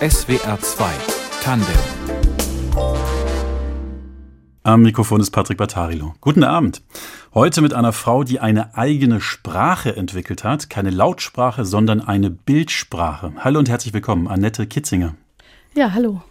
SWR 2 Tandem am Mikrofon ist Patrick Battarilo. Guten Abend. Heute mit einer Frau, die eine eigene Sprache entwickelt hat. Keine Lautsprache, sondern eine Bildsprache. Hallo und herzlich willkommen, Annette Kitzinger. Ja, hallo.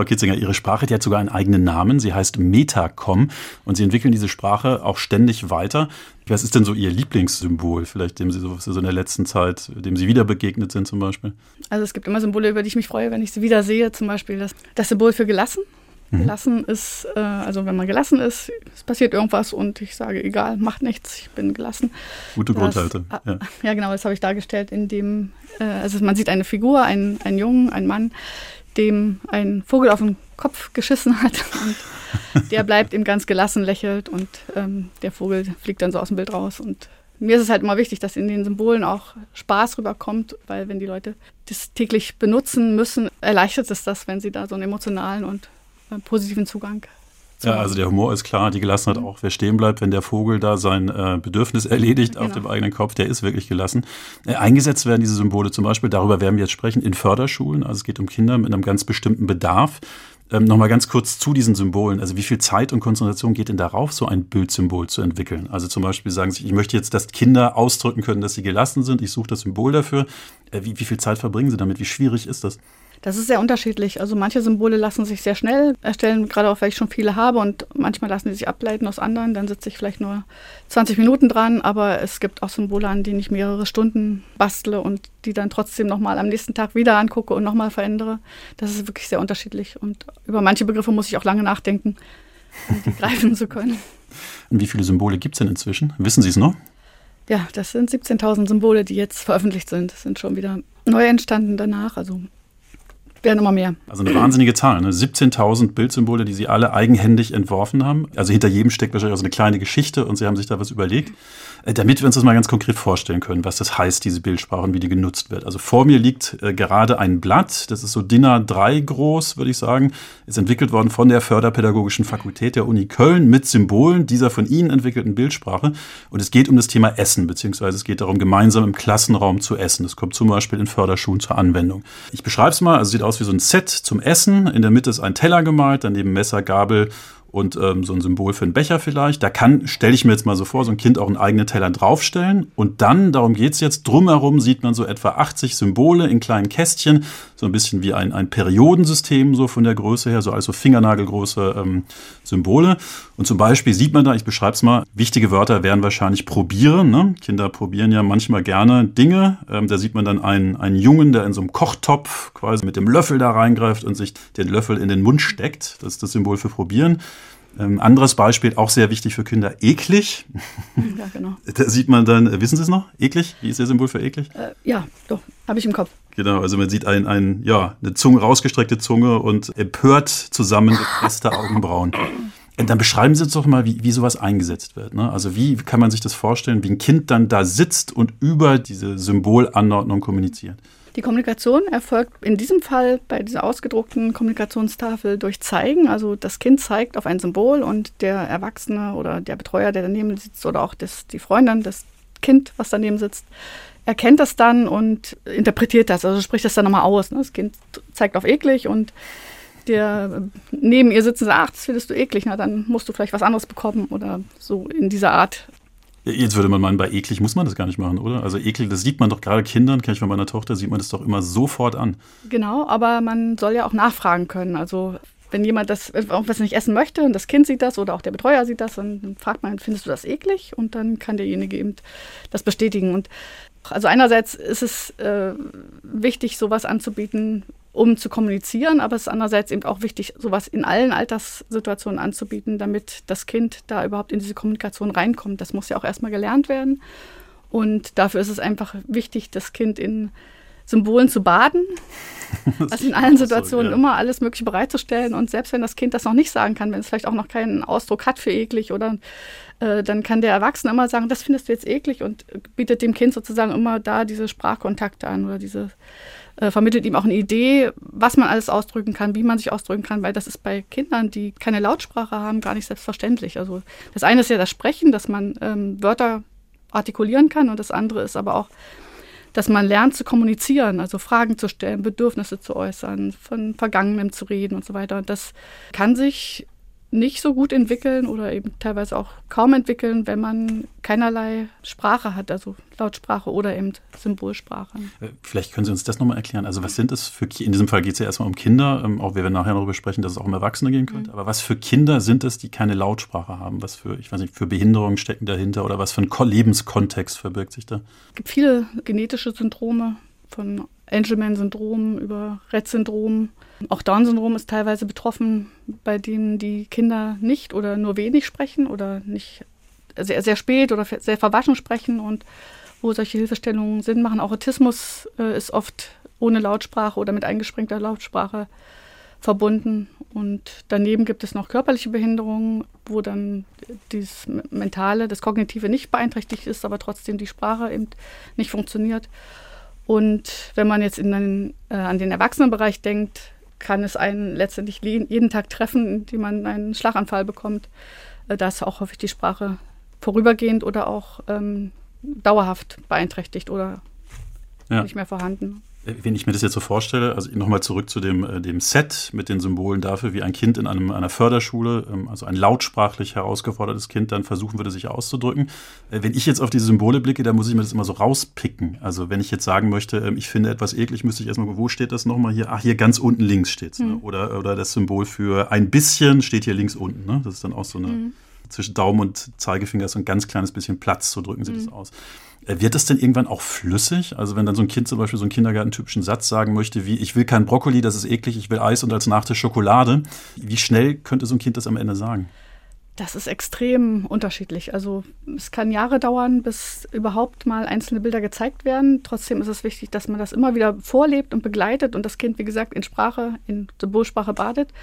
Frau Kitzinger, Ihre Sprache die hat sogar einen eigenen Namen. Sie heißt Metacom und Sie entwickeln diese Sprache auch ständig weiter. Was ist denn so Ihr Lieblingssymbol, vielleicht dem Sie so, so in der letzten Zeit, dem Sie wieder begegnet sind zum Beispiel? Also es gibt immer Symbole, über die ich mich freue, wenn ich sie wieder sehe. Zum Beispiel das, das Symbol für gelassen. Mhm. Gelassen ist, äh, also wenn man gelassen ist, es passiert irgendwas und ich sage, egal, macht nichts, ich bin gelassen. Gute das, Grundhaltung. Ah, ja. ja. genau, das habe ich dargestellt, in dem, äh, also man sieht eine Figur, einen, einen Jungen, einen Mann, dem ein Vogel auf den Kopf geschissen hat und der bleibt ihm ganz gelassen, lächelt und ähm, der Vogel fliegt dann so aus dem Bild raus und mir ist es halt immer wichtig, dass in den Symbolen auch Spaß rüberkommt, weil wenn die Leute das täglich benutzen müssen, erleichtert es das, wenn sie da so einen emotionalen und positiven Zugang. Ja, also der Humor ist klar, die Gelassenheit mhm. auch. Wer stehen bleibt, wenn der Vogel da sein äh, Bedürfnis erledigt genau. auf dem eigenen Kopf, der ist wirklich gelassen. Äh, eingesetzt werden diese Symbole zum Beispiel, darüber werden wir jetzt sprechen, in Förderschulen. Also es geht um Kinder mit einem ganz bestimmten Bedarf. Ähm, Nochmal ganz kurz zu diesen Symbolen. Also wie viel Zeit und Konzentration geht denn darauf, so ein Bildsymbol zu entwickeln? Also zum Beispiel sagen Sie, ich möchte jetzt, dass Kinder ausdrücken können, dass sie gelassen sind. Ich suche das Symbol dafür. Äh, wie, wie viel Zeit verbringen Sie damit? Wie schwierig ist das? Das ist sehr unterschiedlich. Also manche Symbole lassen sich sehr schnell erstellen, gerade auch weil ich schon viele habe und manchmal lassen sie sich ableiten aus anderen. Dann sitze ich vielleicht nur 20 Minuten dran, aber es gibt auch Symbole, an denen ich mehrere Stunden bastle und die dann trotzdem nochmal am nächsten Tag wieder angucke und nochmal verändere. Das ist wirklich sehr unterschiedlich und über manche Begriffe muss ich auch lange nachdenken, um die greifen zu können. Und wie viele Symbole gibt es denn inzwischen? Wissen Sie es noch? Ja, das sind 17.000 Symbole, die jetzt veröffentlicht sind. Das sind schon wieder neu entstanden danach. Also werden immer mehr. Also eine wahnsinnige Zahl, ne? 17.000 Bildsymbole, die Sie alle eigenhändig entworfen haben. Also hinter jedem steckt wahrscheinlich auch so eine kleine Geschichte und Sie haben sich da was überlegt. Äh, damit wir uns das mal ganz konkret vorstellen können, was das heißt, diese Bildsprache und wie die genutzt wird. Also vor mir liegt äh, gerade ein Blatt, das ist so DIN A3 groß, würde ich sagen, ist entwickelt worden von der Förderpädagogischen Fakultät der Uni Köln mit Symbolen dieser von Ihnen entwickelten Bildsprache. Und es geht um das Thema Essen, beziehungsweise es geht darum, gemeinsam im Klassenraum zu essen. Das kommt zum Beispiel in Förderschulen zur Anwendung. Ich beschreibe es mal, also sieht aus wie so ein Set zum Essen. In der Mitte ist ein Teller gemalt, daneben Messer, Gabel und ähm, so ein Symbol für einen Becher vielleicht. Da kann, stelle ich mir jetzt mal so vor, so ein Kind auch einen eigenen Teller draufstellen. Und dann, darum geht's jetzt, drumherum sieht man so etwa 80 Symbole in kleinen Kästchen, so ein bisschen wie ein, ein Periodensystem, so von der Größe her, so also fingernagelgroße ähm, Symbole. Und zum Beispiel sieht man da, ich beschreibe es mal, wichtige Wörter wären wahrscheinlich probieren. Ne? Kinder probieren ja manchmal gerne Dinge. Ähm, da sieht man dann einen, einen Jungen, der in so einem Kochtopf quasi mit dem Löffel da reingreift und sich den Löffel in den Mund steckt. Das ist das Symbol für probieren. Ähm, anderes Beispiel, auch sehr wichtig für Kinder, eklig. Ja, genau. Da sieht man dann, äh, wissen Sie es noch? Eklig? Wie ist der Symbol für eklig? Äh, ja, doch, habe ich im Kopf. Genau, also man sieht ein, ein, ja, eine Zunge, rausgestreckte Zunge und empört zusammengepresste Augenbrauen. Und dann beschreiben Sie uns doch mal, wie, wie sowas eingesetzt wird. Ne? Also wie kann man sich das vorstellen, wie ein Kind dann da sitzt und über diese Symbolanordnung kommuniziert? Die Kommunikation erfolgt in diesem Fall bei dieser ausgedruckten Kommunikationstafel durch Zeigen. Also das Kind zeigt auf ein Symbol und der Erwachsene oder der Betreuer, der daneben sitzt oder auch das, die Freundin, das Kind, was daneben sitzt, erkennt das dann und interpretiert das, also spricht das dann nochmal aus. Ne? Das Kind zeigt auf eklig und der neben ihr sitzen sagt, ach, das findest du eklig, na dann musst du vielleicht was anderes bekommen oder so in dieser Art Jetzt würde man meinen, bei eklig muss man das gar nicht machen, oder? Also eklig, das sieht man doch gerade Kindern, kenne ich von meiner Tochter, sieht man das doch immer sofort an. Genau, aber man soll ja auch nachfragen können. Also wenn jemand das auch was nicht essen möchte und das Kind sieht das oder auch der Betreuer sieht das, dann fragt man, findest du das eklig? Und dann kann derjenige eben das bestätigen. Und also einerseits ist es äh, wichtig, sowas anzubieten, um zu kommunizieren, aber es ist andererseits eben auch wichtig, sowas in allen Alterssituationen anzubieten, damit das Kind da überhaupt in diese Kommunikation reinkommt. Das muss ja auch erstmal gelernt werden. Und dafür ist es einfach wichtig, das Kind in Symbolen zu baden, also in allen Situationen so, ja. immer alles Mögliche bereitzustellen. Und selbst wenn das Kind das noch nicht sagen kann, wenn es vielleicht auch noch keinen Ausdruck hat für eklig oder äh, dann kann der Erwachsene immer sagen, das findest du jetzt eklig und bietet dem Kind sozusagen immer da diese Sprachkontakte an oder diese äh, vermittelt ihm auch eine Idee, was man alles ausdrücken kann, wie man sich ausdrücken kann, weil das ist bei Kindern, die keine Lautsprache haben, gar nicht selbstverständlich. Also das eine ist ja das Sprechen, dass man ähm, Wörter artikulieren kann und das andere ist aber auch dass man lernt zu kommunizieren, also Fragen zu stellen, Bedürfnisse zu äußern, von Vergangenem zu reden und so weiter. Und das kann sich nicht so gut entwickeln oder eben teilweise auch kaum entwickeln, wenn man keinerlei Sprache hat, also Lautsprache oder eben Symbolsprache. Äh, vielleicht können Sie uns das nochmal erklären. Also was sind es für, in diesem Fall geht es ja erstmal um Kinder, ähm, auch wir werden nachher darüber sprechen, dass es auch um Erwachsene gehen könnte. Mhm. Aber was für Kinder sind es, die keine Lautsprache haben? Was für, ich weiß nicht, für Behinderungen stecken dahinter oder was für ein Lebenskontext verbirgt sich da? Es gibt viele genetische Syndrome, von Angelman-Syndrom über Rett-Syndrom. Auch Down-Syndrom ist teilweise betroffen, bei denen die Kinder nicht oder nur wenig sprechen oder nicht sehr, sehr spät oder sehr verwaschen sprechen und wo solche Hilfestellungen Sinn machen. Auch Autismus äh, ist oft ohne Lautsprache oder mit eingesprengter Lautsprache verbunden. Und daneben gibt es noch körperliche Behinderungen, wo dann das Mentale, das Kognitive nicht beeinträchtigt ist, aber trotzdem die Sprache eben nicht funktioniert. Und wenn man jetzt den, äh, an den Erwachsenenbereich denkt, kann es einen letztendlich jeden Tag treffen, indem man einen Schlaganfall bekommt. Äh, da ist auch häufig die Sprache vorübergehend oder auch ähm, dauerhaft beeinträchtigt oder ja. nicht mehr vorhanden. Wenn ich mir das jetzt so vorstelle, also nochmal zurück zu dem, äh, dem Set mit den Symbolen dafür, wie ein Kind in einem, einer Förderschule, ähm, also ein lautsprachlich herausgefordertes Kind, dann versuchen würde, sich auszudrücken. Äh, wenn ich jetzt auf diese Symbole blicke, dann muss ich mir das immer so rauspicken. Also wenn ich jetzt sagen möchte, ähm, ich finde etwas eklig, müsste ich erstmal, wo steht das nochmal hier? Ach, hier ganz unten links steht es. Ne? Mhm. Oder, oder das Symbol für ein bisschen steht hier links unten. Ne? Das ist dann auch so eine, mhm. zwischen Daumen und Zeigefinger ist so ein ganz kleines bisschen Platz, so drücken sie mhm. das aus. Äh, wird das denn irgendwann auch flüssig? Also wenn dann so ein Kind zum Beispiel so einen Kindergartentypischen Satz sagen möchte, wie ich will kein Brokkoli, das ist eklig, ich will Eis und als Nachtisch Schokolade. Wie schnell könnte so ein Kind das am Ende sagen? Das ist extrem unterschiedlich. Also es kann Jahre dauern, bis überhaupt mal einzelne Bilder gezeigt werden. Trotzdem ist es wichtig, dass man das immer wieder vorlebt und begleitet und das Kind, wie gesagt, in Sprache, in Symbolsprache badet.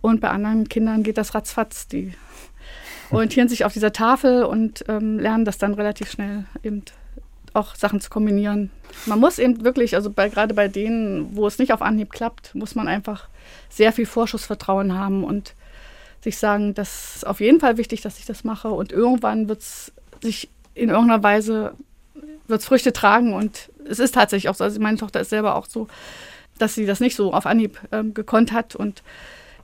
Und bei anderen Kindern geht das ratzfatz. Die orientieren sich auf dieser Tafel und ähm, lernen das dann relativ schnell eben auch Sachen zu kombinieren. Man muss eben wirklich, also bei, gerade bei denen, wo es nicht auf Anhieb klappt, muss man einfach sehr viel Vorschussvertrauen haben und sich sagen, das ist auf jeden Fall wichtig, dass ich das mache und irgendwann wird es sich in irgendeiner Weise wird's Früchte tragen und es ist tatsächlich auch so. Also meine Tochter ist selber auch so, dass sie das nicht so auf Anhieb ähm, gekonnt hat und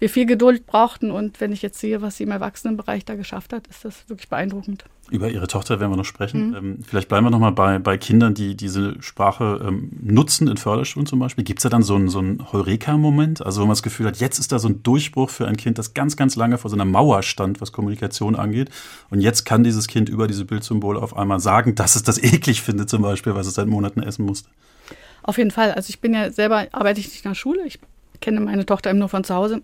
wir viel Geduld brauchten. Und wenn ich jetzt sehe, was sie im Erwachsenenbereich da geschafft hat, ist das wirklich beeindruckend. Über Ihre Tochter werden wir noch sprechen. Mhm. Ähm, vielleicht bleiben wir noch mal bei, bei Kindern, die diese Sprache ähm, nutzen, in Förderschulen zum Beispiel. Gibt es da dann so einen, so einen Heureka-Moment? Also wo man das Gefühl hat, jetzt ist da so ein Durchbruch für ein Kind, das ganz, ganz lange vor so einer Mauer stand, was Kommunikation angeht. Und jetzt kann dieses Kind über diese Bildsymbole auf einmal sagen, dass es das eklig findet zum Beispiel, was es seit Monaten essen musste. Auf jeden Fall. Also ich bin ja selber, arbeite ich nicht in der Schule. Ich kenne meine Tochter eben nur von zu Hause.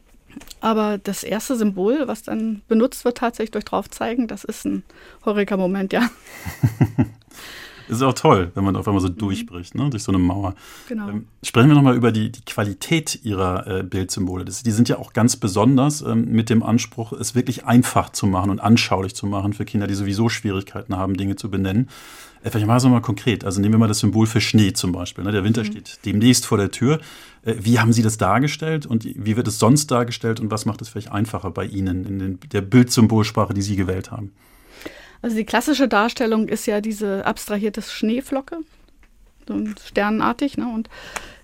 Aber das erste Symbol, was dann benutzt wird, tatsächlich durch Draufzeigen, das ist ein Heureka-Moment, ja. ist auch toll, wenn man auf einmal so mhm. durchbricht, ne, durch so eine Mauer. Genau. Ähm, sprechen wir nochmal über die, die Qualität ihrer äh, Bildsymbole. Das, die sind ja auch ganz besonders ähm, mit dem Anspruch, es wirklich einfach zu machen und anschaulich zu machen für Kinder, die sowieso Schwierigkeiten haben, Dinge zu benennen. Äh, vielleicht machen wir es mal konkret. Also nehmen wir mal das Symbol für Schnee zum Beispiel. Ne? Der Winter mhm. steht demnächst vor der Tür. Äh, wie haben Sie das dargestellt und wie wird es sonst dargestellt und was macht es vielleicht einfacher bei Ihnen in den, der Bildsymbolsprache, die Sie gewählt haben? Also die klassische Darstellung ist ja diese abstrahierte Schneeflocke, so sternenartig. Ne? Und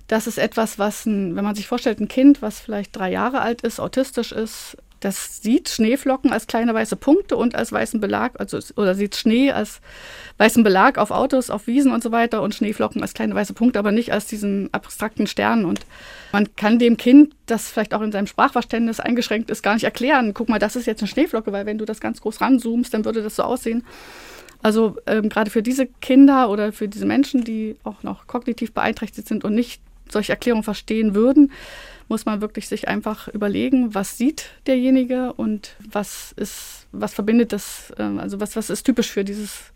das ist etwas, was, ein, wenn man sich vorstellt, ein Kind, was vielleicht drei Jahre alt ist, autistisch ist, das sieht Schneeflocken als kleine weiße Punkte und als weißen Belag, also oder sieht Schnee als weißen Belag auf Autos, auf Wiesen und so weiter und Schneeflocken als kleine weiße Punkte, aber nicht als diesen abstrakten Stern. Und man kann dem Kind, das vielleicht auch in seinem Sprachverständnis eingeschränkt ist, gar nicht erklären. Guck mal, das ist jetzt eine Schneeflocke, weil wenn du das ganz groß ranzoomst, dann würde das so aussehen. Also ähm, gerade für diese Kinder oder für diese Menschen, die auch noch kognitiv beeinträchtigt sind und nicht solche Erklärungen verstehen würden, muss man wirklich sich einfach überlegen, was sieht derjenige und was ist, was verbindet das, ähm, also was, was ist typisch für dieses,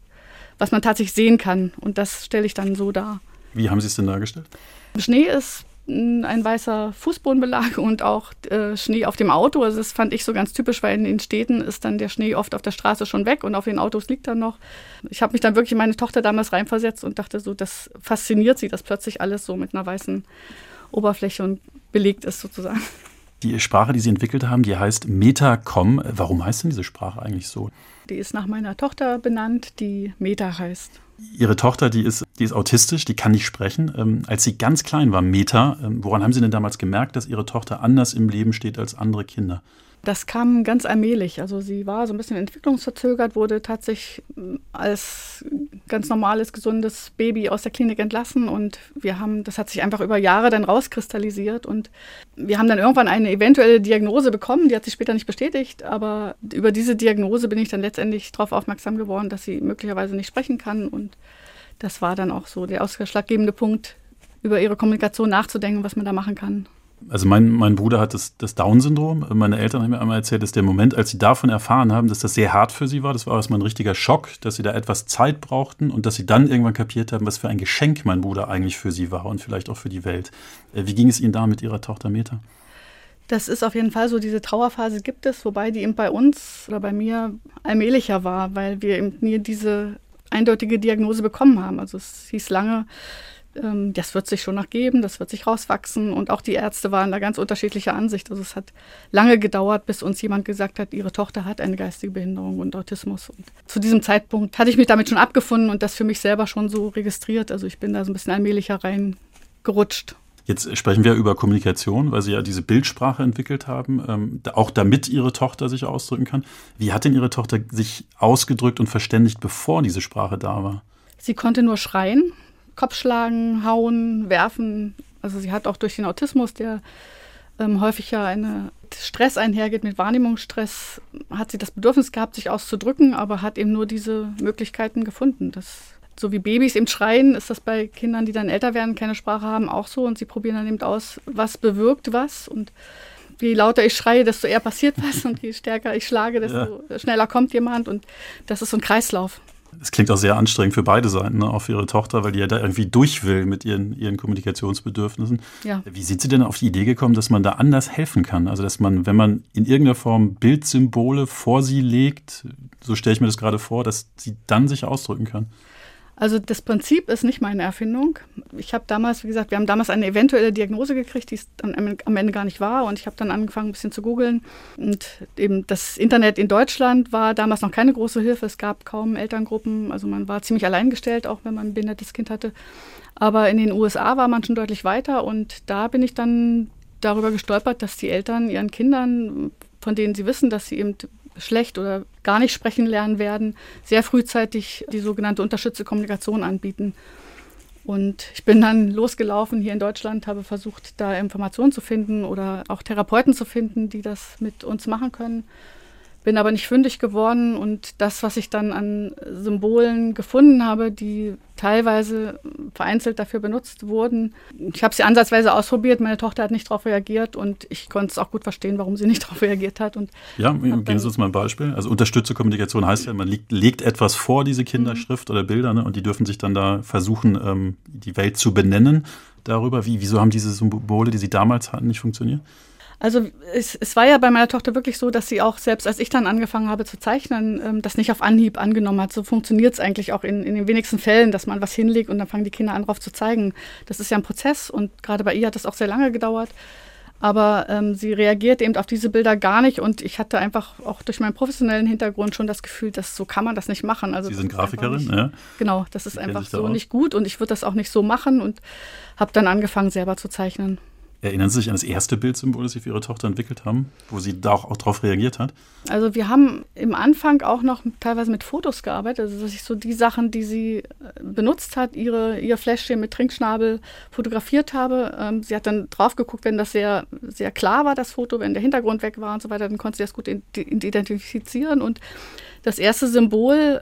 was man tatsächlich sehen kann. Und das stelle ich dann so dar. Wie haben Sie es denn dargestellt? Schnee ist ein weißer Fußbodenbelag und auch äh, Schnee auf dem Auto. Also das fand ich so ganz typisch, weil in den Städten ist dann der Schnee oft auf der Straße schon weg und auf den Autos liegt dann noch. Ich habe mich dann wirklich in meine Tochter damals reinversetzt und dachte so, das fasziniert sie, dass plötzlich alles so mit einer weißen Oberfläche und belegt ist sozusagen. Die Sprache, die Sie entwickelt haben, die heißt Metacom. Warum heißt denn diese Sprache eigentlich so? Die ist nach meiner Tochter benannt, die Meta heißt. Ihre Tochter, die ist, die ist autistisch, die kann nicht sprechen. Ähm, als sie ganz klein war, Meta, ähm, woran haben Sie denn damals gemerkt, dass Ihre Tochter anders im Leben steht als andere Kinder? Das kam ganz allmählich. Also sie war so ein bisschen entwicklungsverzögert, wurde tatsächlich mm, als ganz normales, gesundes Baby aus der Klinik entlassen und wir haben, das hat sich einfach über Jahre dann rauskristallisiert und wir haben dann irgendwann eine eventuelle Diagnose bekommen, die hat sich später nicht bestätigt, aber über diese Diagnose bin ich dann letztendlich darauf aufmerksam geworden, dass sie möglicherweise nicht sprechen kann und das war dann auch so der ausschlaggebende Punkt, über ihre Kommunikation nachzudenken, was man da machen kann. Also mein, mein Bruder hat das, das Down-Syndrom. Meine Eltern haben mir einmal erzählt, dass der Moment, als sie davon erfahren haben, dass das sehr hart für sie war, das war erstmal ein richtiger Schock, dass sie da etwas Zeit brauchten und dass sie dann irgendwann kapiert haben, was für ein Geschenk mein Bruder eigentlich für sie war und vielleicht auch für die Welt. Äh, wie ging es Ihnen da mit Ihrer Tochter Meta? Das ist auf jeden Fall so, diese Trauerphase gibt es, wobei die eben bei uns oder bei mir allmählicher war, weil wir eben nie diese eindeutige Diagnose bekommen haben. Also es hieß lange, ähm, das wird sich schon noch geben, das wird sich rauswachsen. Und auch die Ärzte waren da ganz unterschiedlicher Ansicht. Also es hat lange gedauert, bis uns jemand gesagt hat, ihre Tochter hat eine geistige Behinderung und Autismus. Und zu diesem Zeitpunkt hatte ich mich damit schon abgefunden und das für mich selber schon so registriert. Also ich bin da so ein bisschen allmählicher reingerutscht. Jetzt sprechen wir über Kommunikation, weil Sie ja diese Bildsprache entwickelt haben, ähm, auch damit Ihre Tochter sich ausdrücken kann. Wie hat denn Ihre Tochter sich ausgedrückt und verständigt, bevor diese Sprache da war? Sie konnte nur schreien. Kopf schlagen, hauen, werfen. Also sie hat auch durch den Autismus, der ähm, häufig ja eine Stress einhergeht mit Wahrnehmungsstress, hat sie das Bedürfnis gehabt, sich auszudrücken, aber hat eben nur diese Möglichkeiten gefunden. Das, so wie Babys eben schreien, ist das bei Kindern, die dann älter werden, keine Sprache haben, auch so. Und sie probieren dann eben aus, was bewirkt was. Und je lauter ich schreie, desto eher passiert was. Und je stärker ich schlage, desto ja. schneller kommt jemand. Und das ist so ein Kreislauf. Es klingt auch sehr anstrengend für beide Seiten, ne? auch für ihre Tochter, weil die ja da irgendwie durch will mit ihren, ihren Kommunikationsbedürfnissen. Ja. Wie sind Sie denn auf die Idee gekommen, dass man da anders helfen kann? Also, dass man, wenn man in irgendeiner Form Bildsymbole vor sie legt, so stelle ich mir das gerade vor, dass sie dann sich ausdrücken kann? Also das Prinzip ist nicht meine Erfindung. Ich habe damals, wie gesagt, wir haben damals eine eventuelle Diagnose gekriegt, die es am Ende gar nicht war. Und ich habe dann angefangen, ein bisschen zu googeln. Und eben das Internet in Deutschland war damals noch keine große Hilfe. Es gab kaum Elterngruppen. Also man war ziemlich alleingestellt, auch wenn man ein behindertes Kind hatte. Aber in den USA war man schon deutlich weiter. Und da bin ich dann darüber gestolpert, dass die Eltern ihren Kindern, von denen sie wissen, dass sie eben schlecht oder gar nicht sprechen lernen werden, sehr frühzeitig die sogenannte unterstützte Kommunikation anbieten. Und ich bin dann losgelaufen hier in Deutschland, habe versucht, da Informationen zu finden oder auch Therapeuten zu finden, die das mit uns machen können bin aber nicht fündig geworden und das, was ich dann an Symbolen gefunden habe, die teilweise vereinzelt dafür benutzt wurden. Ich habe sie ansatzweise ausprobiert, meine Tochter hat nicht darauf reagiert und ich konnte es auch gut verstehen, warum sie nicht darauf reagiert hat. Und ja, geben Sie uns mal ein Beispiel. Also unterstützte Kommunikation heißt ja, man legt, legt etwas vor, diese Kinderschrift mhm. oder Bilder, ne, und die dürfen sich dann da versuchen, ähm, die Welt zu benennen darüber. Wie, wieso haben diese Symbole, die sie damals hatten, nicht funktioniert? Also es, es, war ja bei meiner Tochter wirklich so, dass sie auch selbst, als ich dann angefangen habe zu zeichnen, ähm, das nicht auf Anhieb angenommen hat. So funktioniert es eigentlich auch in, in den wenigsten Fällen, dass man was hinlegt und dann fangen die Kinder an, drauf zu zeigen. Das ist ja ein Prozess und gerade bei ihr hat das auch sehr lange gedauert. Aber ähm, sie reagiert eben auf diese Bilder gar nicht und ich hatte einfach auch durch meinen professionellen Hintergrund schon das Gefühl, dass so kann man das nicht machen. Also Sie sind Grafikerin, nicht, ja? Genau, das ist einfach so nicht gut und ich würde das auch nicht so machen und habe dann angefangen, selber zu zeichnen. Erinnern Sie sich an das erste Bildsymbol, das Sie für Ihre Tochter entwickelt haben, wo sie da auch, auch darauf reagiert hat? Also wir haben im Anfang auch noch teilweise mit Fotos gearbeitet, also dass ich so die Sachen, die sie äh, benutzt hat, ihre, ihr Fläschchen mit Trinkschnabel fotografiert habe. Ähm, sie hat dann drauf geguckt, wenn das sehr, sehr klar war, das Foto, wenn der Hintergrund weg war und so weiter, dann konnte sie das gut identifizieren. Und das erste Symbol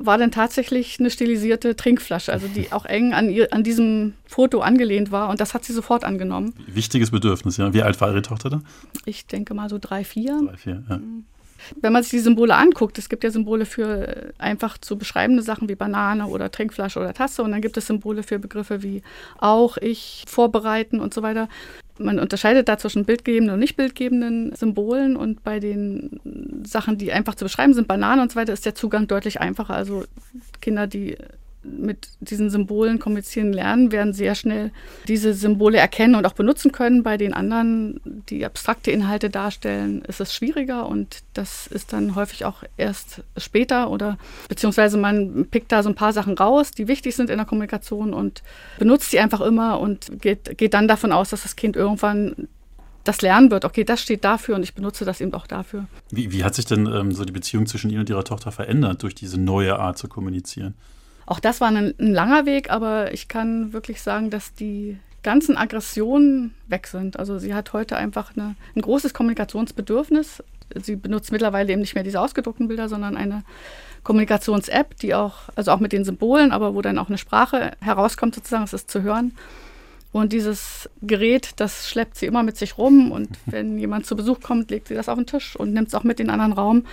war dann tatsächlich eine stilisierte Trinkflasche, also die auch eng an, ihr, an diesem Foto angelehnt war. Und das hat sie sofort angenommen. Wichtiges Bedürfnis, ja. Wie alt war Ihre Tochter da? Ich denke mal so drei, vier. Drei, vier, ja. Mhm. Wenn man sich die Symbole anguckt, es gibt ja Symbole für äh, einfach zu beschreibende Sachen wie Banane oder Trinkflasche oder Tasse und dann gibt es Symbole für Begriffe wie auch, ich, vorbereiten und so weiter man unterscheidet da zwischen bildgebenden und nicht bildgebenden Symbolen und bei den Sachen, die einfach zu beschreiben sind, Bananen und so weiter, ist der Zugang deutlich einfacher. Also Kinder, die mit diesen Symbolen kommunizieren lernen, werden sehr schnell diese Symbole erkennen und auch benutzen können. Bei den anderen, die abstrakte Inhalte darstellen, ist es schwieriger und das ist dann häufig auch erst später oder beziehungsweise man pickt da so ein paar Sachen raus, die wichtig sind in der Kommunikation und benutzt sie einfach immer und geht, geht dann davon aus, dass das Kind irgendwann das lernen wird, okay, das steht dafür und ich benutze das eben auch dafür. Wie, wie hat sich denn ähm, so die Beziehung zwischen Ihnen und Ihrer Tochter verändert durch diese neue Art zu kommunizieren? Auch das war ein, ein langer Weg, aber ich kann wirklich sagen, dass die ganzen Aggressionen weg sind. Also sie hat heute einfach eine, ein großes Kommunikationsbedürfnis. Sie benutzt mittlerweile eben nicht mehr diese ausgedruckten Bilder, sondern eine Kommunikations-App, die auch, also auch mit den Symbolen, aber wo dann auch eine Sprache herauskommt, sozusagen, es ist zu hören. Und dieses Gerät, das schleppt sie immer mit sich rum. Und wenn jemand zu Besuch kommt, legt sie das auf den Tisch und nimmt es auch mit in einen anderen Raum.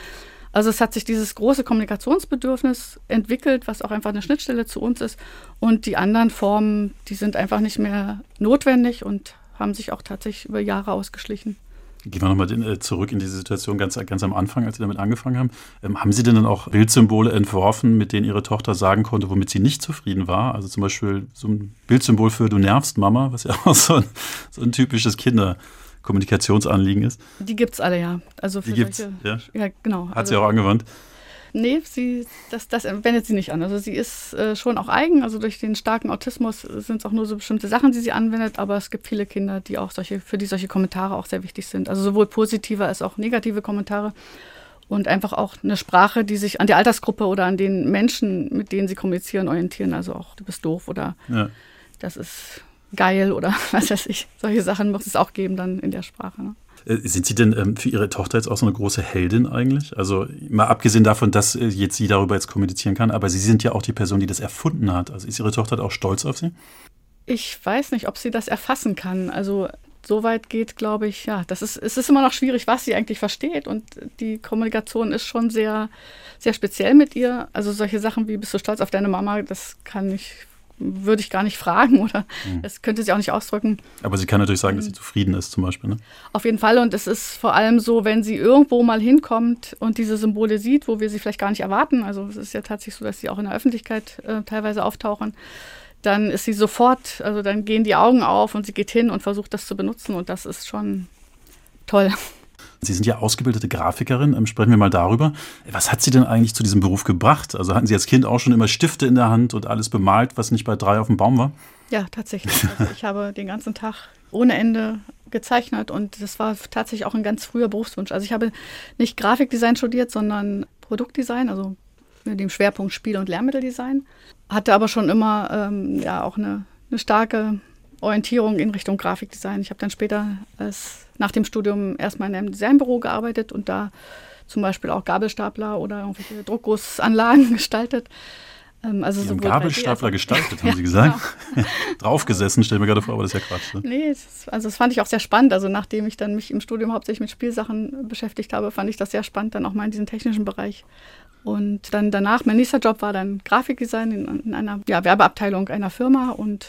Also es hat sich dieses große Kommunikationsbedürfnis entwickelt, was auch einfach eine Schnittstelle zu uns ist. Und die anderen Formen, die sind einfach nicht mehr notwendig und haben sich auch tatsächlich über Jahre ausgeschlichen. Gehen wir nochmal äh, zurück in diese Situation ganz, ganz am Anfang, als Sie damit angefangen haben. Ähm, haben Sie denn dann auch Bildsymbole entworfen, mit denen Ihre Tochter sagen konnte, womit sie nicht zufrieden war? Also zum Beispiel so ein Bildsymbol für Du nervst Mama, was ja auch so ein, so ein typisches Kinderkommunikationsanliegen ist. Die gibt es alle, ja. Also für Die gibt's, solche, ja. ja, genau. Hat also, sie auch angewandt? Nee, sie, das, das wendet sie nicht an. Also sie ist äh, schon auch eigen. Also durch den starken Autismus sind es auch nur so bestimmte Sachen, die sie anwendet. Aber es gibt viele Kinder, die auch solche, für die solche Kommentare auch sehr wichtig sind. Also sowohl positive als auch negative Kommentare. Und einfach auch eine Sprache, die sich an der Altersgruppe oder an den Menschen, mit denen sie kommunizieren, orientieren. Also auch, du bist doof oder ja. das ist geil oder was weiß ich. Solche Sachen muss es auch geben dann in der Sprache. Ne? Äh, sind Sie denn ähm, für Ihre Tochter jetzt auch so eine große Heldin eigentlich? Also mal abgesehen davon, dass äh, jetzt sie darüber jetzt kommunizieren kann, aber Sie sind ja auch die Person, die das erfunden hat. Also ist Ihre Tochter auch stolz auf Sie? Ich weiß nicht, ob sie das erfassen kann. Also so weit geht, glaube ich, ja, das ist, es ist immer noch schwierig, was sie eigentlich versteht. Und die Kommunikation ist schon sehr, sehr speziell mit ihr. Also solche Sachen wie bist du stolz auf deine Mama, das kann ich würde ich gar nicht fragen oder mhm. das könnte sie auch nicht ausdrücken. Aber sie kann natürlich sagen, dass sie zufrieden ist zum Beispiel. Ne? Auf jeden Fall und es ist vor allem so, wenn sie irgendwo mal hinkommt und diese Symbole sieht, wo wir sie vielleicht gar nicht erwarten, also es ist ja tatsächlich so, dass sie auch in der Öffentlichkeit äh, teilweise auftauchen, dann ist sie sofort, also dann gehen die Augen auf und sie geht hin und versucht das zu benutzen und das ist schon toll. Sie sind ja ausgebildete Grafikerin. Ähm, sprechen wir mal darüber. Was hat Sie denn eigentlich zu diesem Beruf gebracht? Also hatten Sie als Kind auch schon immer Stifte in der Hand und alles bemalt, was nicht bei drei auf dem Baum war? Ja, tatsächlich. Also ich habe den ganzen Tag ohne Ende gezeichnet und das war tatsächlich auch ein ganz früher Berufswunsch. Also ich habe nicht Grafikdesign studiert, sondern Produktdesign, also mit dem Schwerpunkt Spiel- und Lehrmitteldesign. Hatte aber schon immer ähm, ja auch eine, eine starke Orientierung in Richtung Grafikdesign. Ich habe dann später als nach dem Studium erstmal in einem Designbüro gearbeitet und da zum Beispiel auch Gabelstapler oder irgendwelche Druckgussanlagen gestaltet. Ähm, also Sie haben Gabelstapler gestaltet, haben ja, Sie gesagt? Genau. Draufgesessen, stell mir gerade vor, aber das ist ja Quatsch. Ne? Nee, das, also das fand ich auch sehr spannend. Also nachdem ich dann mich im Studium hauptsächlich mit Spielsachen beschäftigt habe, fand ich das sehr spannend, dann auch mal in diesen technischen Bereich. Und dann danach, mein nächster Job war dann Grafikdesign in, in einer ja, Werbeabteilung einer Firma und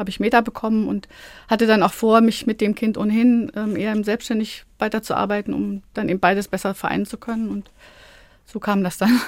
habe ich Meta bekommen und hatte dann auch vor, mich mit dem Kind ohnehin ähm, eher selbstständig weiterzuarbeiten, um dann eben beides besser vereinen zu können. Und so kam das dann.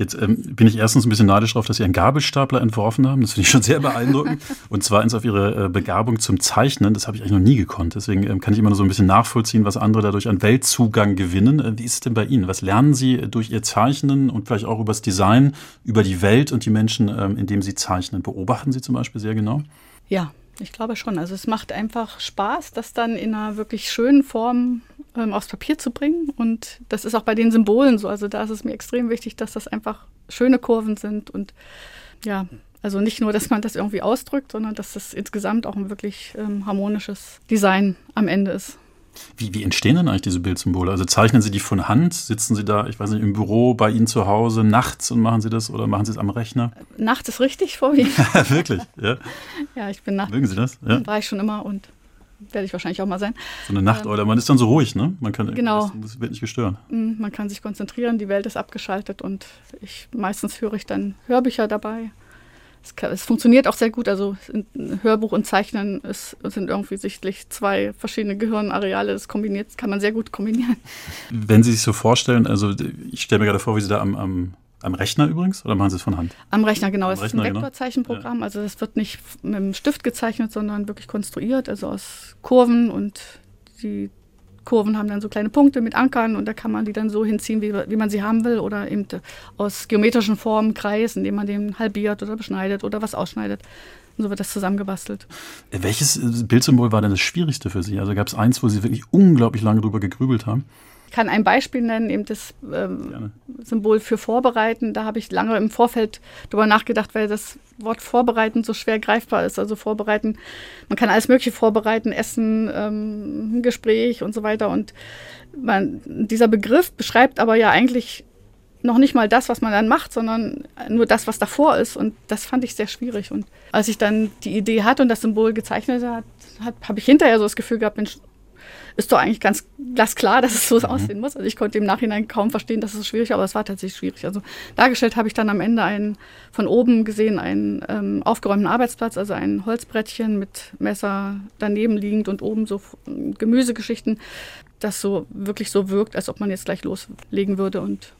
Jetzt ähm, bin ich erstens ein bisschen neidisch darauf, dass Sie einen Gabelstapler entworfen haben. Das finde ich schon sehr beeindruckend. Und zwar ins auf Ihre äh, Begabung zum Zeichnen. Das habe ich eigentlich noch nie gekonnt. Deswegen ähm, kann ich immer nur so ein bisschen nachvollziehen, was andere dadurch an Weltzugang gewinnen. Äh, wie ist es denn bei Ihnen? Was lernen Sie durch Ihr Zeichnen und vielleicht auch über das Design, über die Welt und die Menschen, ähm, indem Sie zeichnen? Beobachten Sie zum Beispiel sehr genau? Ja, ich glaube schon. Also es macht einfach Spaß, das dann in einer wirklich schönen Form ähm, aufs Papier zu bringen. Und das ist auch bei den Symbolen so. Also da ist es mir extrem wichtig, dass das einfach schöne Kurven sind und ja, also nicht nur, dass man das irgendwie ausdrückt, sondern dass das insgesamt auch ein wirklich ähm, harmonisches Design am Ende ist. Wie, wie entstehen denn eigentlich diese Bildsymbole? Also zeichnen Sie die von Hand? Sitzen Sie da, ich weiß nicht, im Büro bei Ihnen zu Hause nachts und machen Sie das oder machen Sie es am Rechner? Nachts ist richtig vorwiegend. Wirklich, ja. Ja, ich bin nachts. Mögen Sie das? Ja. War ich schon immer und werde ich wahrscheinlich auch mal sein. So eine Nachteule. Ähm, man ist dann so ruhig, ne? Man kann, genau. Das wird nicht gestört. Mm, man kann sich konzentrieren, die Welt ist abgeschaltet und ich, meistens höre ich dann Hörbücher dabei es, kann, es, funktioniert auch sehr gut. Also Hörbuch und Zeichnen ist, sind irgendwie sichtlich zwei verschiedene Gehirnareale. Das kombiniert, kann man sehr gut kombinieren. Wenn Sie sich so vorstellen, also ich stelle mir gerade vor, wie Sie da am, am Am Rechner übrigens oder machen Sie es von Hand? Am Rechner, genau. Am es ist Rechner, ein genau. Vektorzeichenprogramm. Ja. Also das wird nicht mit dem Stift gezeichnet, sondern wirklich konstruiert, also aus Kurven und die Kurven haben dann so kleine Punkte mit Ankern und da kann man die dann so hinziehen, wie, wie man sie haben will oder eben aus geometrischen Formen Kreis, indem man den halbiert oder beschneidet oder was ausschneidet. Und so wird das zusammengebastelt. Welches äh, Bildsymbol war denn das Schwierigste für Sie? Also gab es eins, wo Sie wirklich unglaublich lange drüber gegrübelt haben? Ich kann ein Beispiel nennen, eben das ähm, Symbol für Vorbereiten. Da habe ich lange im Vorfeld drüber nachgedacht, weil das Wort Vorbereiten so schwer greifbar ist. Also Vorbereiten, man kann alles Mögliche vorbereiten, Essen, ähm, ein Gespräch und so weiter. Und man, dieser Begriff beschreibt aber ja eigentlich noch nicht mal das, was man dann macht, sondern nur das, was davor ist. Und das fand ich sehr schwierig. Und als ich dann die Idee hatte und das Symbol gezeichnet hat, habe ich hinterher so das Gefühl gehabt, Mensch, ist doch eigentlich ganz glasklar, dass es so mhm. aussehen muss. Also ich konnte im Nachhinein kaum verstehen, dass es so schwierig war, aber es war tatsächlich schwierig. Also dargestellt habe ich dann am Ende einen, von oben gesehen, einen ähm, aufgeräumten Arbeitsplatz, also ein Holzbrettchen mit Messer daneben liegend und oben so Gemüsegeschichten, das so wirklich so wirkt, als ob man jetzt gleich loslegen würde und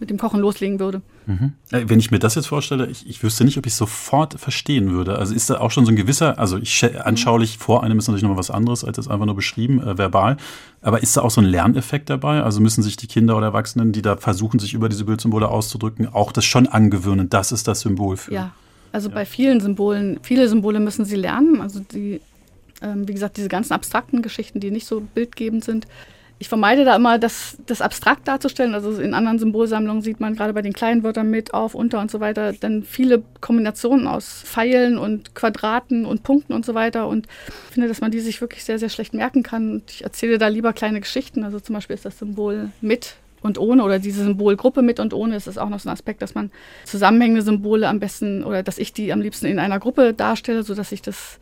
mit dem Kochen loslegen würde. Mhm. Äh, wenn ich mir das jetzt vorstelle, ich, ich wüsste nicht, ob ich es sofort verstehen würde. Also ist da auch schon so ein gewisser, also ich anschaulich vor einem ist natürlich nochmal was anderes, als das einfach nur beschrieben, äh, verbal. Aber ist da auch so ein Lerneffekt dabei? Also müssen sich die Kinder oder Erwachsenen, die da versuchen, sich über diese Bildsymbole auszudrücken, auch das schon angewöhnen, das ist das Symbol für. Ja, also ja. bei vielen Symbolen, viele Symbole müssen sie lernen. Also die, ähm, wie gesagt, diese ganzen abstrakten Geschichten, die nicht so bildgebend sind, ich vermeide da immer, das, das abstrakt darzustellen. Also in anderen Symbolsammlungen sieht man gerade bei den kleinen Wörtern mit, auf, unter und so weiter, dann viele Kombinationen aus Pfeilen und Quadraten und Punkten und so weiter. Und ich finde, dass man die sich wirklich sehr, sehr schlecht merken kann. Und ich erzähle da lieber kleine Geschichten. Also zum Beispiel ist das Symbol mit und ohne oder diese Symbolgruppe mit und ohne. Das ist auch noch so ein Aspekt, dass man zusammenhängende Symbole am besten oder dass ich die am liebsten in einer Gruppe darstelle, sodass ich das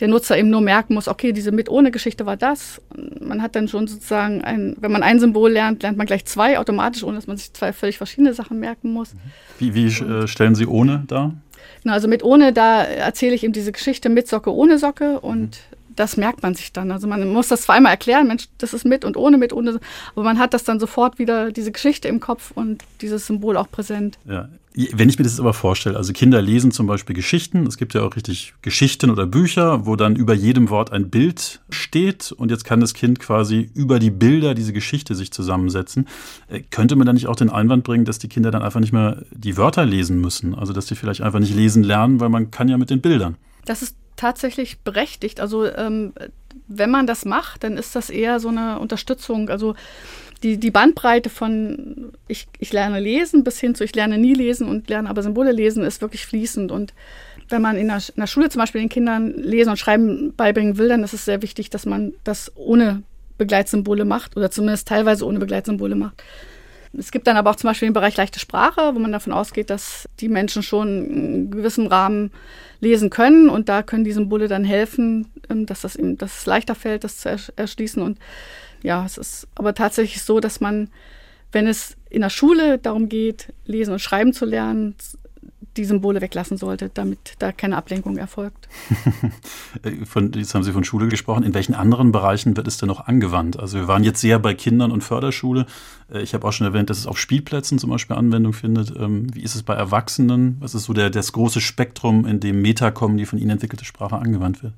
der Nutzer eben nur merken muss, okay, diese mit ohne Geschichte war das. Man hat dann schon sozusagen ein, wenn man ein Symbol lernt, lernt man gleich zwei automatisch, ohne dass man sich zwei völlig verschiedene Sachen merken muss. Wie, wie äh, stellen Sie ohne da? Na, also mit ohne, da erzähle ich eben diese Geschichte mit Socke, ohne Socke und mhm das merkt man sich dann. Also man muss das zweimal erklären, Mensch, das ist mit und ohne mit, ohne. Aber man hat das dann sofort wieder, diese Geschichte im Kopf und dieses Symbol auch präsent. Ja. Wenn ich mir das aber vorstelle, also Kinder lesen zum Beispiel Geschichten, es gibt ja auch richtig Geschichten oder Bücher, wo dann über jedem Wort ein Bild steht und jetzt kann das Kind quasi über die Bilder diese Geschichte sich zusammensetzen. Äh, könnte man dann nicht auch den Einwand bringen, dass die Kinder dann einfach nicht mehr die Wörter lesen müssen? Also dass sie vielleicht einfach nicht lesen lernen, weil man kann ja mit den Bildern. Das ist tatsächlich berechtigt. Also ähm, wenn man das macht, dann ist das eher so eine Unterstützung. Also die, die Bandbreite von ich, ich lerne lesen bis hin zu ich lerne nie lesen und lerne aber Symbole lesen ist wirklich fließend. Und wenn man in der, in der Schule zum Beispiel den Kindern Lesen und Schreiben beibringen will, dann ist es sehr wichtig, dass man das ohne Begleitsymbole macht oder zumindest teilweise ohne Begleitsymbole macht. Es gibt dann aber auch zum Beispiel den Bereich leichte Sprache, wo man davon ausgeht, dass die Menschen schon in gewissem Rahmen lesen können und da können die Symbole dann helfen, ähm, dass das ihm leichter fällt, das zu erschließen. Und ja, es ist aber tatsächlich so, dass man, wenn es in der Schule darum geht, lesen und schreiben zu lernen, die Symbole weglassen sollte, damit da keine Ablenkung erfolgt. von, jetzt haben Sie von Schule gesprochen. In welchen anderen Bereichen wird es denn noch angewandt? Also wir waren jetzt sehr bei Kindern und Förderschule. Äh, ich habe auch schon erwähnt, dass es auf Spielplätzen zum Beispiel Anwendung findet. Ähm, wie ist es bei Erwachsenen? Was ist so der, das große Spektrum, in dem Metacom, die von Ihnen entwickelte Sprache, angewandt wird?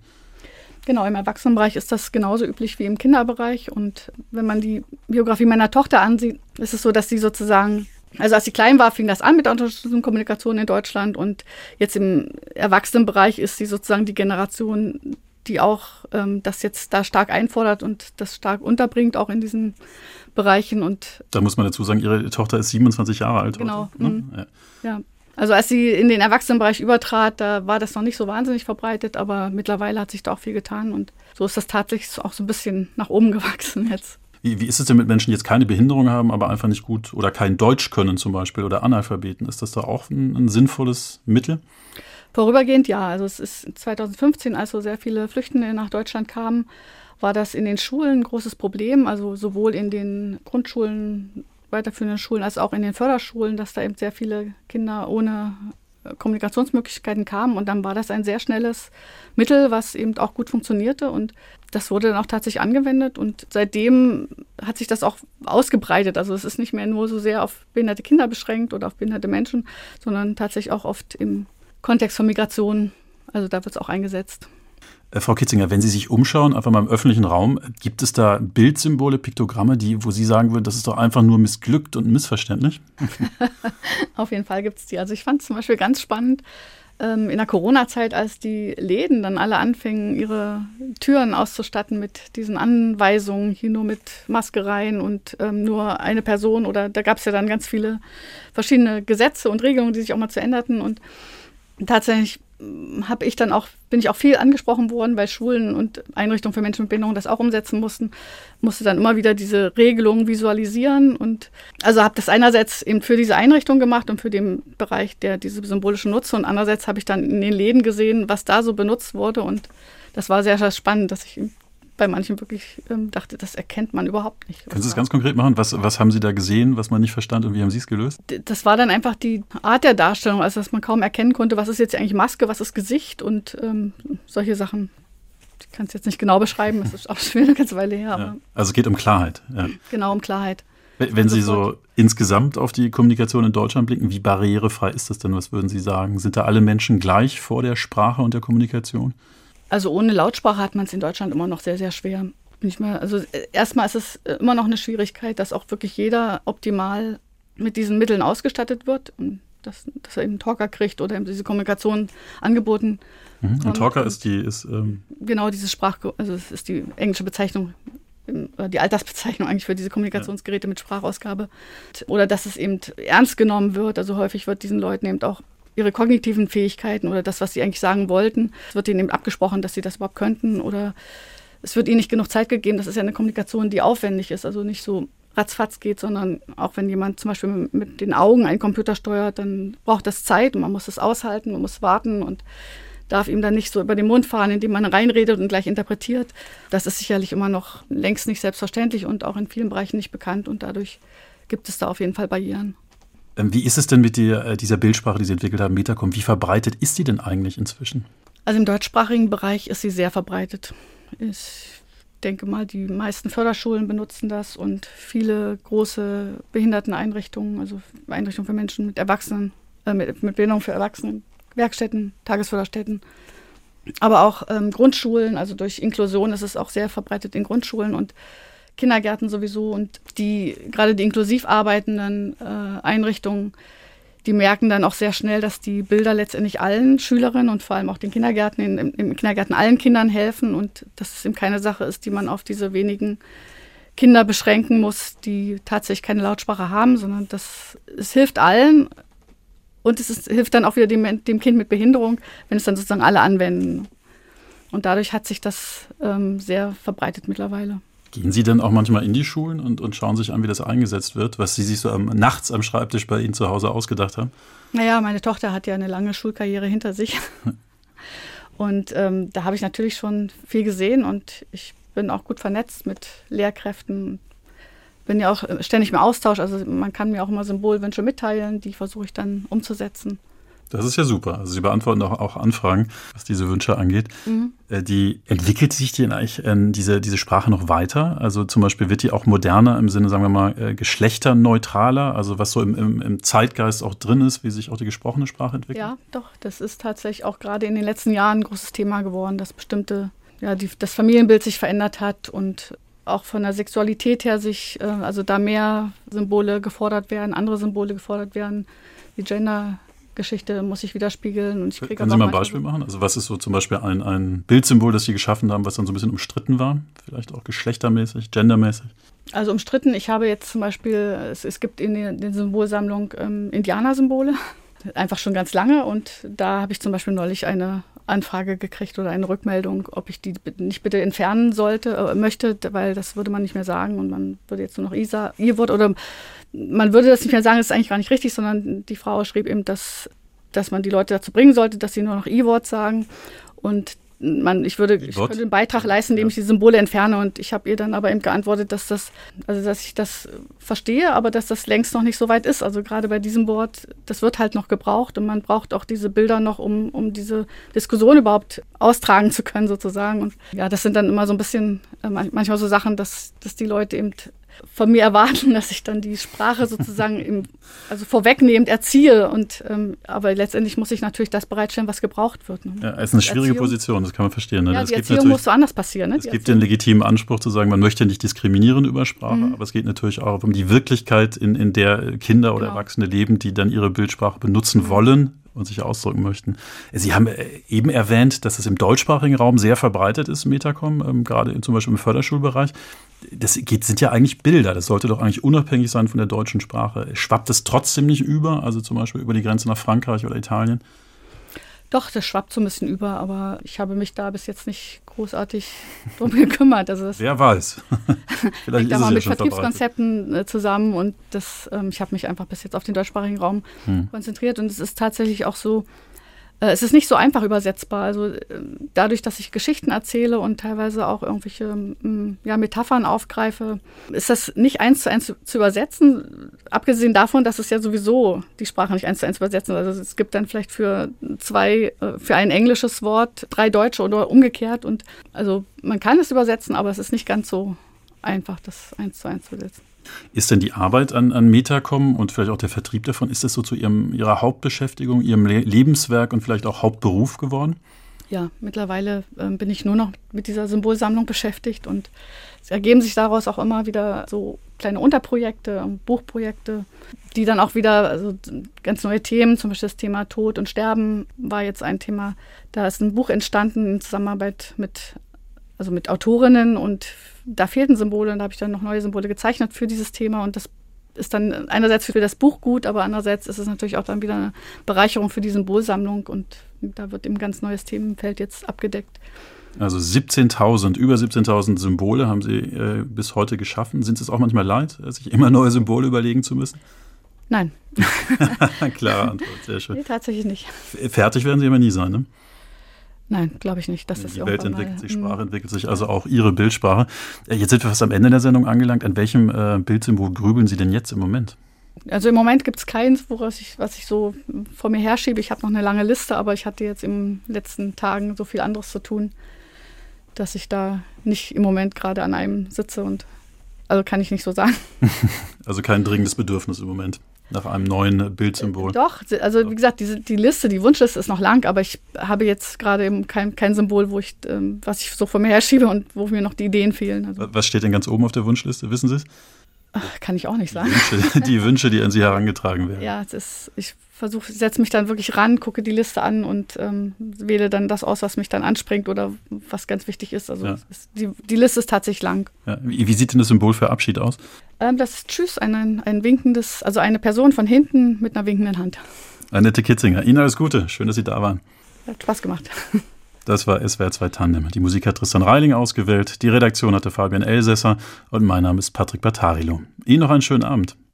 Genau, im Erwachsenenbereich ist das genauso üblich wie im Kinderbereich. Und wenn man die Biografie meiner Tochter ansieht, ist es so, dass sie sozusagen also als sie klein war, fing das an mit der Unterstützung Kommunikation in Deutschland und jetzt im Erwachsenenbereich ist sie sozusagen die Generation, die auch ähm, das jetzt da stark einfordert und das stark unterbringt, auch in diesen Bereichen. Und da muss man dazu sagen, ihre Tochter ist 27 Jahre alt. Genau. Heute, ne? Mhm. ja. ja. Also als sie in den Erwachsenenbereich übertrat, da war das noch nicht so wahnsinnig verbreitet, aber mittlerweile hat sich da auch viel getan und so ist das tatsächlich auch so ein bisschen nach oben gewachsen jetzt. Wie, wie ist es denn mit Menschen, die jetzt keine Behinderung haben, aber einfach nicht gut oder kein Deutsch können zum Beispiel oder Analphabeten? Ist das da auch ein, ein sinnvolles Mittel? Vorübergehend ja. Also es ist 2015, als so sehr viele Flüchtende nach Deutschland kamen, war das in den Schulen ein großes Problem. Also sowohl in den Grundschulen, weiterführenden Schulen als auch in den Förderschulen, dass da eben sehr viele Kinder ohne Kommunikationsmöglichkeiten kamen. Und dann war das ein sehr schnelles Mittel, was eben auch gut funktionierte. Und das wurde dann auch tatsächlich angewendet. Und seitdem hat sich das auch ausgebreitet. Also es ist nicht mehr nur so sehr auf behinderte Kinder beschränkt oder auf behinderte Menschen, sondern tatsächlich auch oft im Kontext von Migration. Also da wird es auch eingesetzt. Äh, Frau Kitzinger, wenn Sie sich umschauen, einfach mal im öffentlichen Raum, gibt es da Bildsymbole, Piktogramme, die, wo Sie sagen würden, das ist doch einfach nur missglückt und missverständlich? Auf jeden Fall gibt es die. Also ich fand es zum Beispiel ganz spannend, ähm, in der Corona-Zeit, als die Läden dann alle anfingen, ihre Türen auszustatten mit diesen Anweisungen, hier nur mit Maske rein und ähm, nur eine Person oder da gab es ja dann ganz viele verschiedene Gesetze und Regelungen, die sich auch mal zu änderten und tatsächlich habe ich dann auch, bin ich auch viel angesprochen worden, weil Schulen und Einrichtungen für Menschen mit Behinderung das auch umsetzen mussten, musste dann immer wieder diese Regelungen visualisieren und also habe das einerseits eben für diese Einrichtung gemacht und für den Bereich, der diese symbolische nutze und andererseits habe ich dann in den Läden gesehen, was da so benutzt wurde und das war sehr, sehr spannend, dass ich bei manchen wirklich ähm, dachte, das erkennt man überhaupt nicht. Können Sie es ganz konkret machen? Was, was haben Sie da gesehen, was man nicht verstand und wie haben Sie es gelöst? Das war dann einfach die Art der Darstellung, also dass man kaum erkennen konnte, was ist jetzt eigentlich Maske, was ist Gesicht und ähm, solche Sachen. Ich kann es jetzt nicht genau beschreiben, das ist auch schon eine ganze Weile her. Ja. Also es geht um Klarheit. Ja. Genau, um Klarheit. Wenn Sie so insgesamt auf die Kommunikation in Deutschland blicken, wie barrierefrei ist das denn? Was würden Sie sagen? Sind da alle Menschen gleich vor der Sprache und der Kommunikation? Also ohne Lautsprache hat man es in Deutschland immer noch sehr, sehr schwer. Nicht mehr, also äh, erstmal ist es äh, immer noch eine Schwierigkeit, dass auch wirklich jeder optimal mit diesen Mitteln ausgestattet wird und dass, dass er eben einen Talker kriegt oder eben diese Kommunikation angeboten. Mhm. Ein Talker ist die ist ähm genau diese Sprach, also es ist die englische Bezeichnung die Altersbezeichnung eigentlich für diese Kommunikationsgeräte mit Sprachausgabe. Oder dass es eben ernst genommen wird. Also häufig wird diesen Leuten eben auch ihre kognitiven Fähigkeiten oder das, was sie eigentlich sagen wollten. Es wird ihnen eben abgesprochen, dass sie das überhaupt könnten oder es wird ihnen nicht genug Zeit gegeben. Das ist ja eine Kommunikation, die aufwendig ist, also nicht so ratzfatz geht, sondern auch wenn jemand zum Beispiel mit den Augen einen Computer steuert, dann braucht das Zeit und man muss es aushalten, man muss warten und darf ihm dann nicht so über den Mund fahren, indem man reinredet und gleich interpretiert. Das ist sicherlich immer noch längst nicht selbstverständlich und auch in vielen Bereichen nicht bekannt und dadurch gibt es da auf jeden Fall Barrieren. Ähm, wie ist es denn mit der, äh, dieser Bildsprache, die Sie entwickelt haben, Metacom? Wie verbreitet ist die denn eigentlich inzwischen? Also im deutschsprachigen Bereich ist sie sehr verbreitet. Ich denke mal, die meisten Förderschulen benutzen das und viele große Behinderteneinrichtungen, also Einrichtungen für Menschen mit Erwachsenen, äh, mit, mit Behinderung für Erwachsene, Werkstätten, Tagesförderstätten, aber auch ähm, Grundschulen, also durch Inklusion ist es auch sehr verbreitet in Grundschulen und Kindergärten sowieso und die gerade die inklusiv arbeitenden äh, Einrichtungen, die merken dann auch sehr schnell, dass die Bilder letztendlich allen Schülerinnen und vor allem auch den Kindergärten, in, im Kindergarten allen Kindern helfen und dass es eben keine Sache ist, die man auf diese wenigen Kinder beschränken muss, die tatsächlich keine Lautsprache haben, sondern das, es hilft allen und es ist, hilft dann auch wieder dem, dem Kind mit Behinderung, wenn es dann sozusagen alle anwenden. Und dadurch hat sich das ähm, sehr verbreitet mittlerweile. Gehen Sie denn auch manchmal in die Schulen und, und schauen sich an, wie das eingesetzt wird, was Sie sich so am, nachts am Schreibtisch bei Ihnen zu Hause ausgedacht haben? Naja, meine Tochter hat ja eine lange Schulkarriere hinter sich. und ähm, da habe ich natürlich schon viel gesehen und ich bin auch gut vernetzt mit Lehrkräften. Bin ja auch ständig im Austausch. Also man kann mir auch immer Symbolwünsche mitteilen, die versuche ich dann umzusetzen. Das ist ja super. Also Sie beantworten auch, auch Anfragen, was diese Wünsche angeht. Mhm. Äh, die entwickelt sich denn eigentlich äh, diese, diese Sprache noch weiter? Also zum Beispiel wird die auch moderner im Sinne, sagen wir mal, äh, geschlechterneutraler, also was so im, im, im Zeitgeist auch drin ist, wie sich auch die gesprochene Sprache entwickelt? Ja, doch. Das ist tatsächlich auch gerade in den letzten Jahren ein großes Thema geworden, dass bestimmte, ja, die, das Familienbild sich verändert hat und auch von der Sexualität her sich, also da mehr Symbole gefordert werden, andere Symbole gefordert werden, wie Gender Geschichte muss ich widerspiegeln. Und ich Können Sie mal ein Beispiel machen? Also was ist so zum Beispiel ein, ein Bildsymbol, das Sie geschaffen haben, was dann so ein bisschen umstritten war? Vielleicht auch geschlechtermäßig, gendermäßig? Also umstritten, ich habe jetzt zum Beispiel, es, es gibt in der, der Symbolsammlung ähm, Indianersymbole, einfach schon ganz lange. Und da habe ich zum Beispiel neulich eine Anfrage gekriegt oder eine Rückmeldung, ob ich die nicht bitte entfernen sollte, äh, möchte, weil das würde man nicht mehr sagen und man würde jetzt nur noch Isa, ihr Wort oder man würde das nicht mehr sagen, das ist eigentlich gar nicht richtig, sondern die Frau schrieb eben, dass, dass man die Leute dazu bringen sollte, dass sie nur noch I-Wort sagen. Und man, ich würde, ich könnte einen Beitrag leisten, indem ich die Symbole entferne. Und ich habe ihr dann aber eben geantwortet, dass das, also dass ich das verstehe, aber dass das längst noch nicht so weit ist. Also gerade bei diesem Wort, das wird halt noch gebraucht und man braucht auch diese Bilder noch, um, um diese Diskussion überhaupt austragen zu können, sozusagen. Und ja, das sind dann immer so ein bisschen äh, manchmal so Sachen, dass, dass die Leute eben von mir erwarten, dass ich dann die Sprache sozusagen im, also vorwegnehmend erziehe. Und, ähm, aber letztendlich muss ich natürlich das bereitstellen, was gebraucht wird. Ne? Ja, es ist eine schwierige Erziehung. Position, das kann man verstehen. Ne? Ja, die Erziehung muss so anders passieren. Ne? Es gibt den legitimen Anspruch zu sagen, man möchte nicht diskriminieren über Sprache, mhm. aber es geht natürlich auch um die Wirklichkeit, in, in der Kinder oder genau. Erwachsene leben, die dann ihre Bildsprache benutzen mhm. wollen und sich ausdrücken möchten. Sie haben äh, eben erwähnt, dass es im deutschsprachigen Raum sehr verbreitet ist, Metacom, ähm, gerade zum Beispiel im Förderschulbereich. Das geht, sind ja eigentlich Bilder. Das sollte doch eigentlich unabhängig sein von der deutschen Sprache. Schwappt es trotzdem nicht über, also zum Beispiel über die Grenze nach Frankreich oder Italien? Doch, das schwappt so ein bisschen über, aber ich habe mich da bis jetzt nicht großartig drum gekümmert. Also das Wer weiß. Vielleicht ist da mal mit ja Vertriebskonzepten äh, zusammen und das, ähm, ich habe mich einfach bis jetzt auf den deutschsprachigen Raum hm. konzentriert und es ist tatsächlich auch so, es ist nicht so einfach übersetzbar. Also äh, dadurch, dass ich Geschichten erzähle und teilweise auch irgendwelche mm, ja, Metaphern aufgreife, ist das nicht eins zu eins zu übersetzen. Abgesehen davon, dass es ja sowieso die Sprache nicht eins zu eins übersetzen. Also es gibt dann vielleicht für zwei, äh, für ein englisches Wort drei deutsche oder umgekehrt. Und also man kann es übersetzen, aber es ist nicht ganz so einfach, das eins zu eins zu übersetzen. Ist denn die Arbeit an, an Metacom und vielleicht auch der Vertrieb davon, ist das so zu ihrem, Ihrer Hauptbeschäftigung, Ihrem Le Lebenswerk und vielleicht auch Hauptberuf geworden? Ja, mittlerweile äh, bin ich nur noch mit dieser Symbolsammlung beschäftigt und es ergeben sich daraus auch immer wieder so kleine Unterprojekte, Buchprojekte, die dann auch wieder also ganz neue Themen, zum Beispiel das Thema Tod und Sterben war jetzt ein Thema. Da ist ein Buch entstanden in Zusammenarbeit mit also mit Autorinnen und da fehlten Symbole und da habe ich dann noch neue Symbole gezeichnet für dieses Thema und das ist dann einerseits für das Buch gut, aber andererseits ist es natürlich auch dann wieder eine Bereicherung für die Symbolsammlung und da wird eben ganz neues Themenfeld jetzt abgedeckt. Also 17.000, über 17.000 Symbole haben Sie äh, bis heute geschaffen. Sind es auch manchmal leid, sich immer neue Symbole überlegen zu müssen? Nein. Klare Antwort, sehr schön. Nee, tatsächlich nicht. Fertig werden Sie immer nie sein, ne? Nein, glaube ich nicht. Das die ist Welt entwickelt sich, Sprache hm. entwickelt sich, also auch Ihre Bildsprache. Äh, jetzt sind wir fast am Ende der Sendung angelangt. An welchem äh, Bildsymbol grübeln Sie denn jetzt im Moment? Also im Moment gibt es keins, woraus ich, was ich so vor mir herschiebe. Ich habe noch eine lange Liste, aber ich hatte jetzt in den letzten Tagen so viel anderes zu tun, dass ich da nicht im Moment gerade an einem sitze und also kann ich nicht so sagen. also kein dringendes Bedürfnis im Moment nach einem neuen Bildsymbol. Doch, also wie gesagt, die, die Liste, die Wunschliste ist noch lang, aber ich habe jetzt gerade eben kein, kein Symbol, wo ich, ähm, was ich so vor mir herschiebe und wo mir noch die Ideen fehlen. Also. Was steht denn ganz oben auf der Wunschliste? Wissen Sie es? Kann ich auch nicht sagen. Die Wünsche, die, Wünsche, die an Sie herangetragen werden. Ja, es ist, ich versuche, setze mich dann wirklich ran, gucke die Liste an und ähm, wähle dann das aus, was mich dann anspringt oder was ganz wichtig ist. Also ja. ist, die, die Liste ist tatsächlich lang. Ja. Wie, wie, sieht denn das Symbol für Abschied aus? Ähm, das ist Tschüss, ein, ein, ein winkendes, also eine Person von hinten mit einer winkenden Hand. Annette Kitzinger, Ihnen alles Gute. Schön, dass Sie da waren. Hat Spaß gemacht. Das war SWR 2 Tandem. Die Musik hat Tristan Reiling ausgewählt, die Redaktion hatte Fabian Elsässer und mein Name ist Patrick Battarilo. Ihnen noch einen schönen Abend.